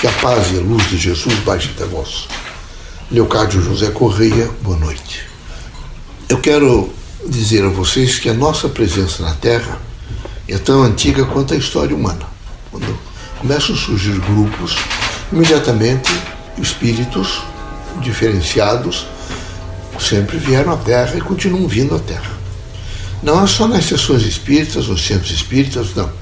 Que a paz e a luz de Jesus baixe até vós. Leocádio José Correia, boa noite. Eu quero dizer a vocês que a nossa presença na Terra é tão antiga quanto a história humana. Quando começam a surgir grupos, imediatamente espíritos diferenciados sempre vieram à Terra e continuam vindo à Terra. Não é só nas sessões espíritas, nos centros espíritas, não.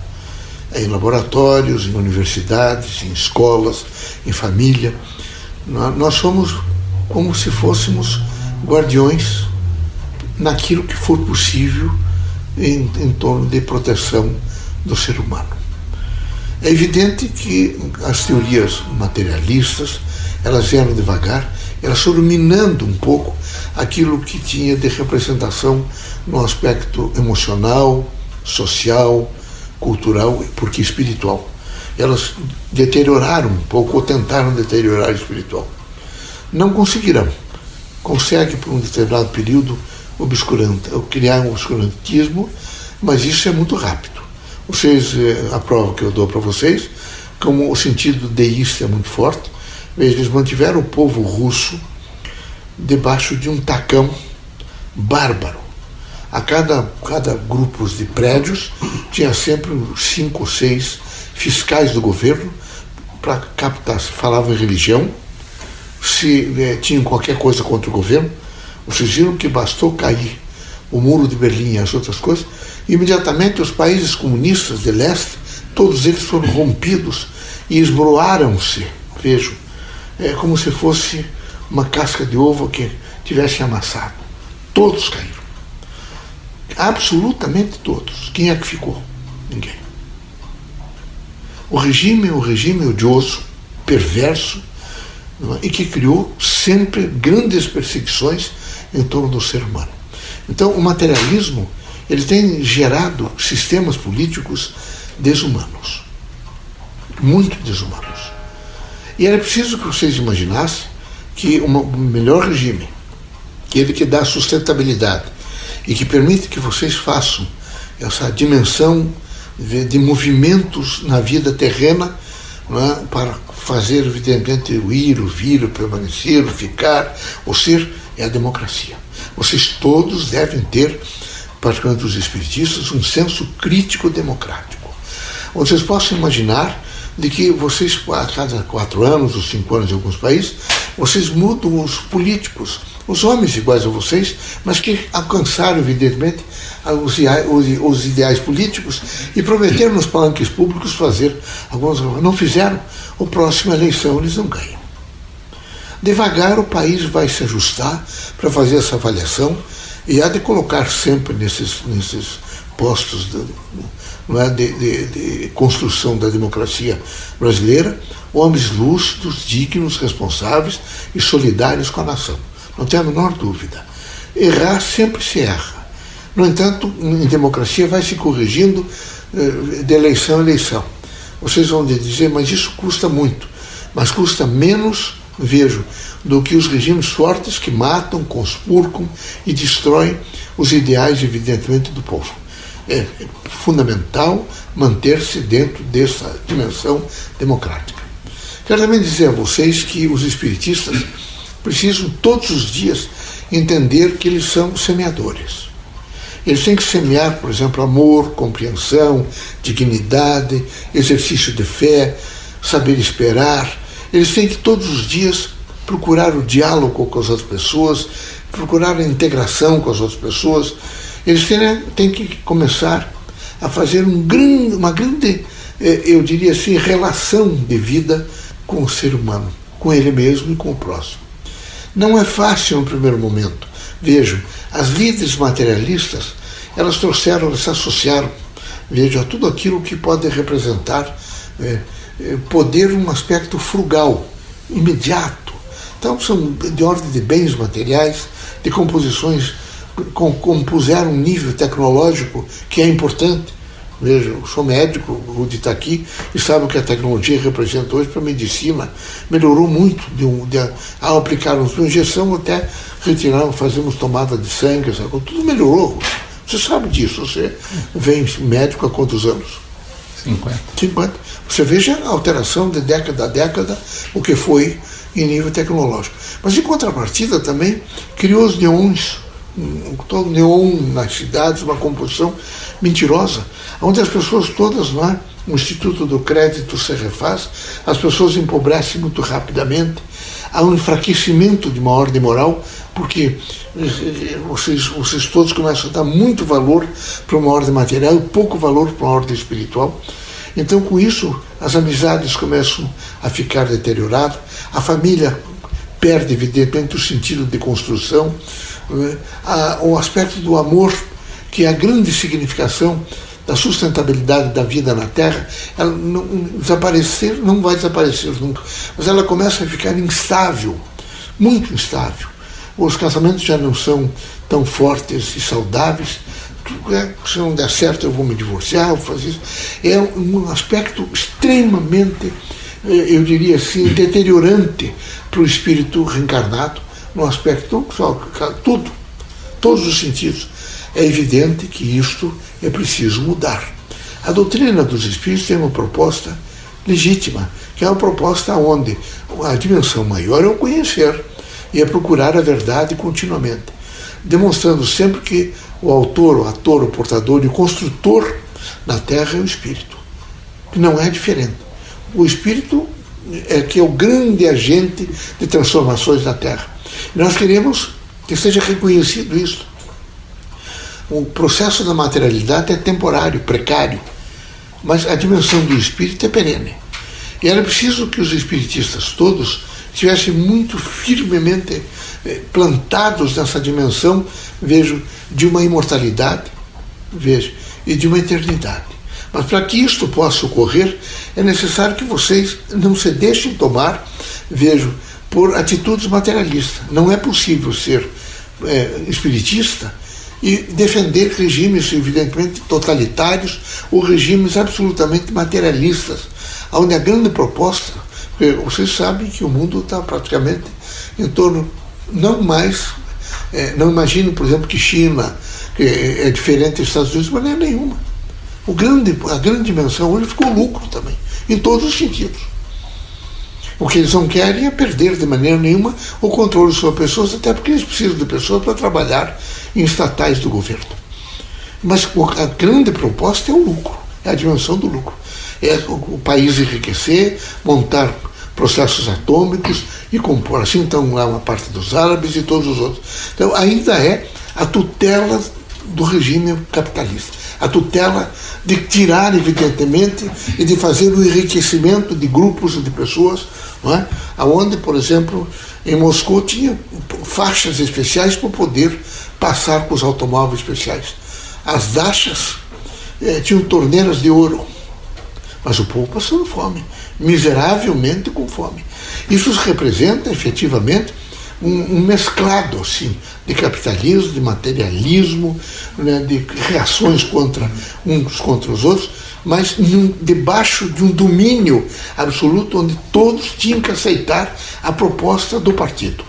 Em laboratórios, em universidades, em escolas, em família. Nós somos como se fôssemos guardiões naquilo que for possível em, em torno de proteção do ser humano. É evidente que as teorias materialistas elas vieram devagar, elas foram minando um pouco aquilo que tinha de representação no aspecto emocional, social, cultural, porque espiritual. Elas deterioraram um pouco, ou tentaram deteriorar espiritual. Não conseguirão. Consegue, por um determinado período, obscurante, criar um obscurantismo, mas isso é muito rápido. Vocês, eh, a prova que eu dou para vocês, como o sentido deísta é muito forte, eles mantiveram o povo russo debaixo de um tacão bárbaro. A cada, cada grupo de prédios tinha sempre cinco ou seis fiscais do governo para captar se falavam em religião, se eh, tinham qualquer coisa contra o governo. Vocês viram que bastou cair o muro de Berlim e as outras coisas, imediatamente os países comunistas de leste, todos eles foram rompidos e esbroaram-se. Vejam, é como se fosse uma casca de ovo que tivesse amassado. Todos caíram. Absolutamente todos. Quem é que ficou? Ninguém. O regime é um regime odioso, perverso, é? e que criou sempre grandes perseguições em torno do ser humano. Então, o materialismo ele tem gerado sistemas políticos desumanos, muito desumanos. E era preciso que vocês imaginassem que um melhor regime, aquele que dá sustentabilidade e que permite que vocês façam essa dimensão de, movimentos na vida terrena é? para fazer, evidentemente, o ir, o vir, o permanecer, o ficar, o ser, é a democracia. Vocês todos devem ter, particularmente os espiritistas, um senso crítico democrático. Vocês possam imaginar de que vocês, a cada quatro anos ou cinco anos em alguns países, vocês mudam os políticos, os homens iguais a vocês, mas que alcançaram, evidentemente, os ideais, os ideais políticos e prometeram nos palanques públicos fazer algumas. Não fizeram, a próxima eleição eles não ganham. Devagar o país vai se ajustar para fazer essa avaliação e há de colocar sempre nesses, nesses postos é, de, de, de construção da democracia brasileira homens lúcidos, dignos, responsáveis e solidários com a nação. Não tenho a menor dúvida. Errar sempre se erra. No entanto, em democracia vai se corrigindo eh, de eleição a eleição. Vocês vão dizer, mas isso custa muito. Mas custa menos, vejo, do que os regimes fortes que matam, conspurcam e destroem os ideais, evidentemente, do povo. É fundamental manter-se dentro dessa dimensão democrática. Quero também dizer a vocês que os espiritistas precisam todos os dias entender que eles são semeadores. Eles têm que semear, por exemplo, amor, compreensão, dignidade, exercício de fé, saber esperar. Eles têm que todos os dias procurar o diálogo com as outras pessoas, procurar a integração com as outras pessoas. Eles têm, têm que começar a fazer um grande, uma grande, eh, eu diria assim, relação de vida com o ser humano, com ele mesmo e com o próximo. Não é fácil no primeiro momento. Vejam, as líderes materialistas, elas trouxeram, elas se associaram, vejam, a tudo aquilo que pode representar é, é, poder um aspecto frugal, imediato. Então, são de ordem de bens materiais, de composições, com, compuseram um nível tecnológico que é importante. Veja, eu sou médico, o Rudi está aqui e sabe o que a tecnologia representa hoje para a medicina. Melhorou muito de um, de, ao aplicarmos uma injeção até retirarmos, fazemos tomada de sangue, sabe? tudo melhorou. Você sabe disso, você vem médico há quantos anos? 50. 50. Você veja a alteração de década a década, o que foi em nível tecnológico. Mas em contrapartida também criou os neons, todo neon nas cidades, uma composição mentirosa, onde as pessoas todas lá, o Instituto do Crédito se refaz, as pessoas empobrecem muito rapidamente, há um enfraquecimento de uma ordem moral, porque eh, eh, vocês, vocês todos começam a dar muito valor para uma ordem material e pouco valor para uma ordem espiritual. Então, com isso, as amizades começam a ficar deterioradas, a família perde, evidentemente, o sentido de construção? O aspecto do amor, que é a grande significação da sustentabilidade da vida na Terra, ela não, desaparecer, não vai desaparecer nunca, mas ela começa a ficar instável, muito instável. Os casamentos já não são tão fortes e saudáveis. É, se não der certo, eu vou me divorciar, vou fazer isso. É um aspecto extremamente, eh, eu diria assim, deteriorante para o espírito reencarnado, no aspecto tudo, todos os sentidos. É evidente que isto é preciso mudar. A doutrina dos espíritos tem uma proposta legítima, que é uma proposta onde a dimensão maior é o conhecer e é procurar a verdade continuamente, demonstrando sempre que o autor, o ator, o portador e o construtor na Terra é o espírito, que não é diferente. O espírito é que é o grande agente de transformações na Terra. Nós queremos que seja reconhecido isso. O processo da materialidade é temporário, precário, mas a dimensão do espírito é perene. E era preciso que os espiritistas todos estivessem muito firmemente eh, plantados nessa dimensão, vejo, de uma imortalidade, vejo, e de uma eternidade. Mas para que isto possa ocorrer, é necessário que vocês não se deixem tomar, vejo, por atitudes materialistas. Não é possível ser é, espiritista e defender regimes, evidentemente, totalitários ou regimes absolutamente materialistas, onde a grande proposta, vocês sabem que o mundo está praticamente em torno, não mais, é, não imagino, por exemplo, que China que é diferente dos Estados Unidos, mas não é nenhuma. O grande, a grande dimensão hoje ficou lucro também, em todos os sentidos. O que eles não querem é perder de maneira nenhuma o controle sobre pessoas, até porque eles precisam de pessoas para trabalhar em estatais do governo. Mas a grande proposta é o lucro, é a dimensão do lucro. É o país enriquecer, montar processos atômicos e compor. Assim então lá uma parte dos árabes e todos os outros. Então ainda é a tutela do regime capitalista. A tutela de tirar, evidentemente, e de fazer o enriquecimento de grupos de pessoas, não é? por exemplo, em Moscou tinha faixas especiais para poder passar com os automóveis especiais. As dachas eh, tinham torneiras de ouro, mas o povo passando fome, miseravelmente com fome. Isso representa efetivamente um, um mesclado assim, de capitalismo, de materialismo, né, de reações contra uns contra os outros, mas num, debaixo de um domínio absoluto onde todos tinham que aceitar a proposta do partido.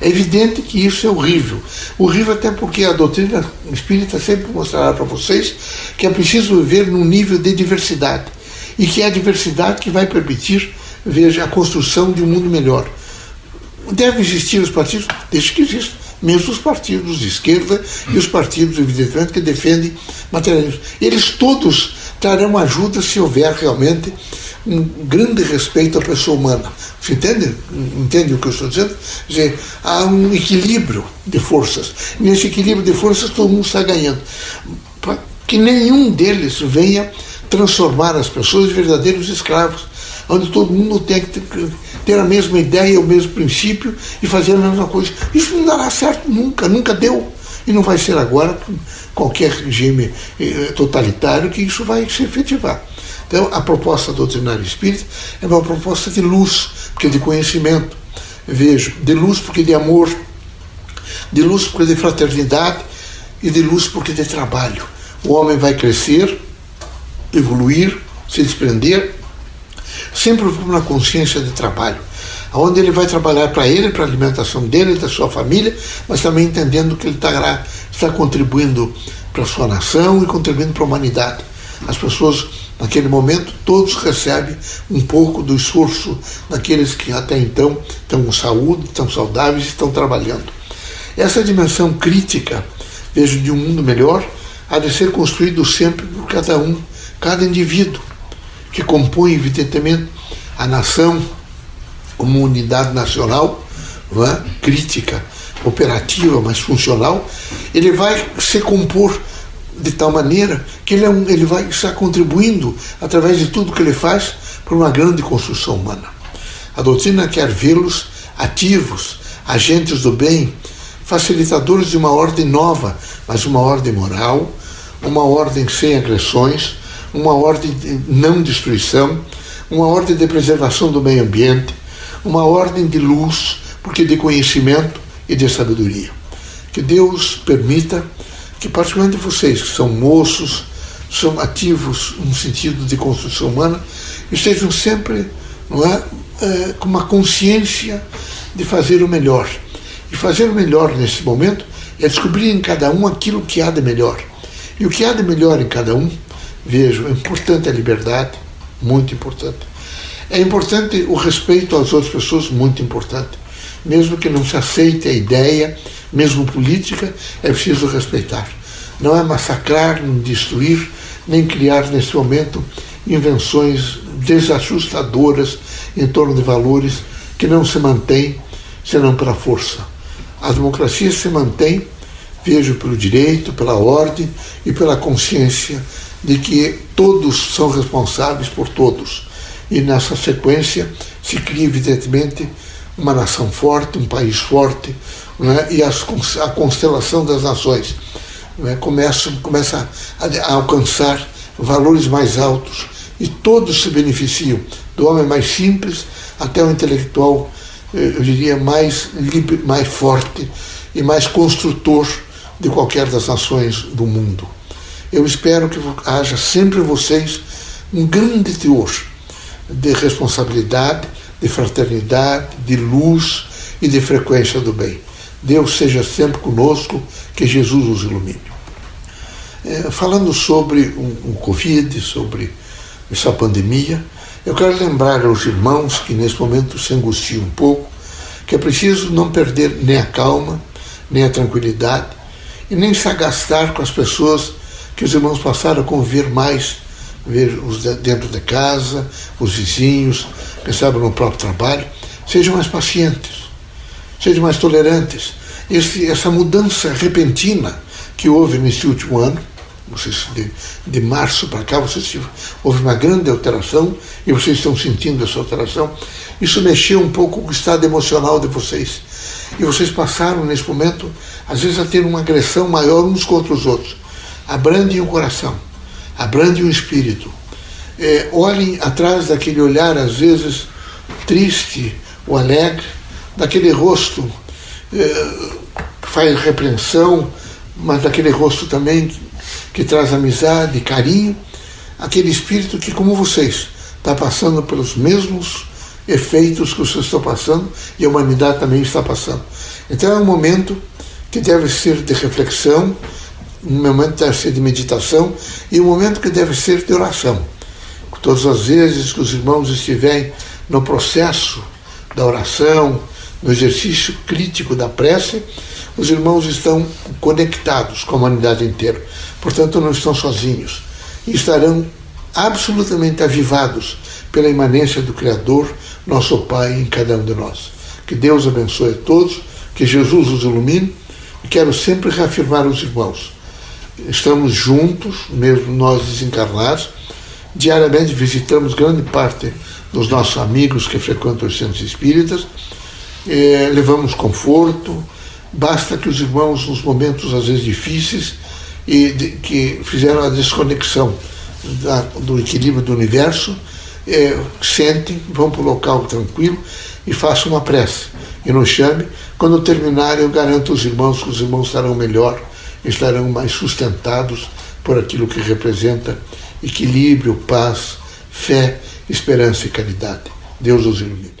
É evidente que isso é horrível. Horrível até porque a doutrina espírita sempre mostrará para vocês que é preciso viver num nível de diversidade e que é a diversidade que vai permitir, veja, a construção de um mundo melhor. Devem existir os partidos, desde que existam, mesmo os partidos de esquerda e os partidos, evidentemente, que defendem materialismo. Eles todos trarão ajuda se houver realmente um grande respeito à pessoa humana. Você entende? Entende o que eu estou dizendo? Quer dizer, há um equilíbrio de forças. Nesse equilíbrio de forças, todo mundo está ganhando. Para que nenhum deles venha transformar as pessoas em verdadeiros escravos, onde todo mundo tem que ter a mesma ideia, o mesmo princípio e fazer a mesma coisa. Isso não dará certo nunca, nunca deu. E não vai ser agora com qualquer regime eh, totalitário que isso vai se efetivar. Então, a proposta doutrinária espírita é uma proposta de luz, porque de conhecimento. Vejo, de luz porque de amor, de luz porque de fraternidade e de luz porque de trabalho. O homem vai crescer, evoluir, se desprender, sempre na consciência de trabalho, onde ele vai trabalhar para ele, para a alimentação dele, da sua família, mas também entendendo que ele está, está contribuindo para a sua nação e contribuindo para a humanidade. As pessoas Naquele momento, todos recebem um pouco do esforço daqueles que até então estão com saúde, estão saudáveis e estão trabalhando. Essa dimensão crítica, vejo, de um mundo melhor, há de ser construído sempre por cada um, cada indivíduo, que compõe, evidentemente, a nação como unidade nacional, é? crítica, operativa, mas funcional, ele vai se compor de tal maneira que ele, é um, ele vai estar contribuindo, através de tudo que ele faz, para uma grande construção humana. A doutrina quer vê-los ativos, agentes do bem, facilitadores de uma ordem nova, mas uma ordem moral, uma ordem sem agressões, uma ordem de não destruição, uma ordem de preservação do meio ambiente, uma ordem de luz, porque de conhecimento e de sabedoria. Que Deus permita que, particularmente vocês que são moços, são ativos no sentido de construção humana, estejam sempre não é, é, com uma consciência de fazer o melhor. E fazer o melhor nesse momento é descobrir em cada um aquilo que há de melhor. E o que há de melhor em cada um, vejo, é importante a liberdade, muito importante. É importante o respeito às outras pessoas, muito importante. Mesmo que não se aceite a ideia, mesmo política, é preciso respeitar. Não é massacrar, nem destruir, nem criar nesse momento invenções desajustadoras em torno de valores que não se mantêm senão pela força. A democracia se mantém, vejo, pelo direito, pela ordem e pela consciência de que todos são responsáveis por todos. E nessa sequência se cria, evidentemente, uma nação forte, um país forte, né? e as, a constelação das nações né? começa, começa a, a alcançar valores mais altos e todos se beneficiam, do homem mais simples até o intelectual, eh, eu diria, mais, mais forte e mais construtor de qualquer das nações do mundo. Eu espero que haja sempre em vocês um grande teor de responsabilidade, de fraternidade, de luz e de frequência do bem. Deus seja sempre conosco, que Jesus os ilumine. É, falando sobre o, o Covid, sobre essa pandemia, eu quero lembrar aos irmãos que nesse momento se angustiam um pouco, que é preciso não perder nem a calma, nem a tranquilidade, e nem se agastar com as pessoas que os irmãos passaram a conviver mais, ver os dentro de casa, os vizinhos, sabe no próprio trabalho, sejam mais pacientes, sejam mais tolerantes. Esse, essa mudança repentina que houve nesse último ano, vocês, de, de março para cá, vocês, houve uma grande alteração e vocês estão sentindo essa alteração. Isso mexeu um pouco com o estado emocional de vocês. E vocês passaram, nesse momento, às vezes, a ter uma agressão maior uns contra os outros abrandem o coração, abrandem o espírito. É, olhem atrás daquele olhar, às vezes, triste ou alegre, daquele rosto é, que faz repreensão, mas daquele rosto também que, traz amizade, carinho, aquele espírito que, como vocês, está passando pelos mesmos efeitos que vocês estão passando e a humanidade também está passando. Então é um momento que deve ser de reflexão, um momento deve ser de meditação e um momento que deve ser de oração. Todas as vezes que os irmãos estiverem no processo da oração, no exercício crítico da prece, os irmãos estão conectados com a humanidade inteira. Portanto, não estão sozinhos. Estarão absolutamente avivados pela imanência do Criador, nosso Pai, em cada um de nós. Que Deus abençoe a todos, que Jesus os ilumine. E quero sempre reafirmar os irmãos estamos juntos, mesmo nós desencarnados. Diariamente visitamos grande parte dos nossos amigos que frequentam os centros espíritas, eh, levamos conforto. Basta que os irmãos, nos momentos às vezes difíceis, e de, que fizeram a desconexão da, do equilíbrio do universo, eh, sentem, vão para o local tranquilo e façam uma prece. E nos chame. Quando terminar, eu garanto aos irmãos que os irmãos estarão melhor estarão mais sustentados por aquilo que representa equilíbrio, paz, fé, esperança e caridade. Deus os ilumine.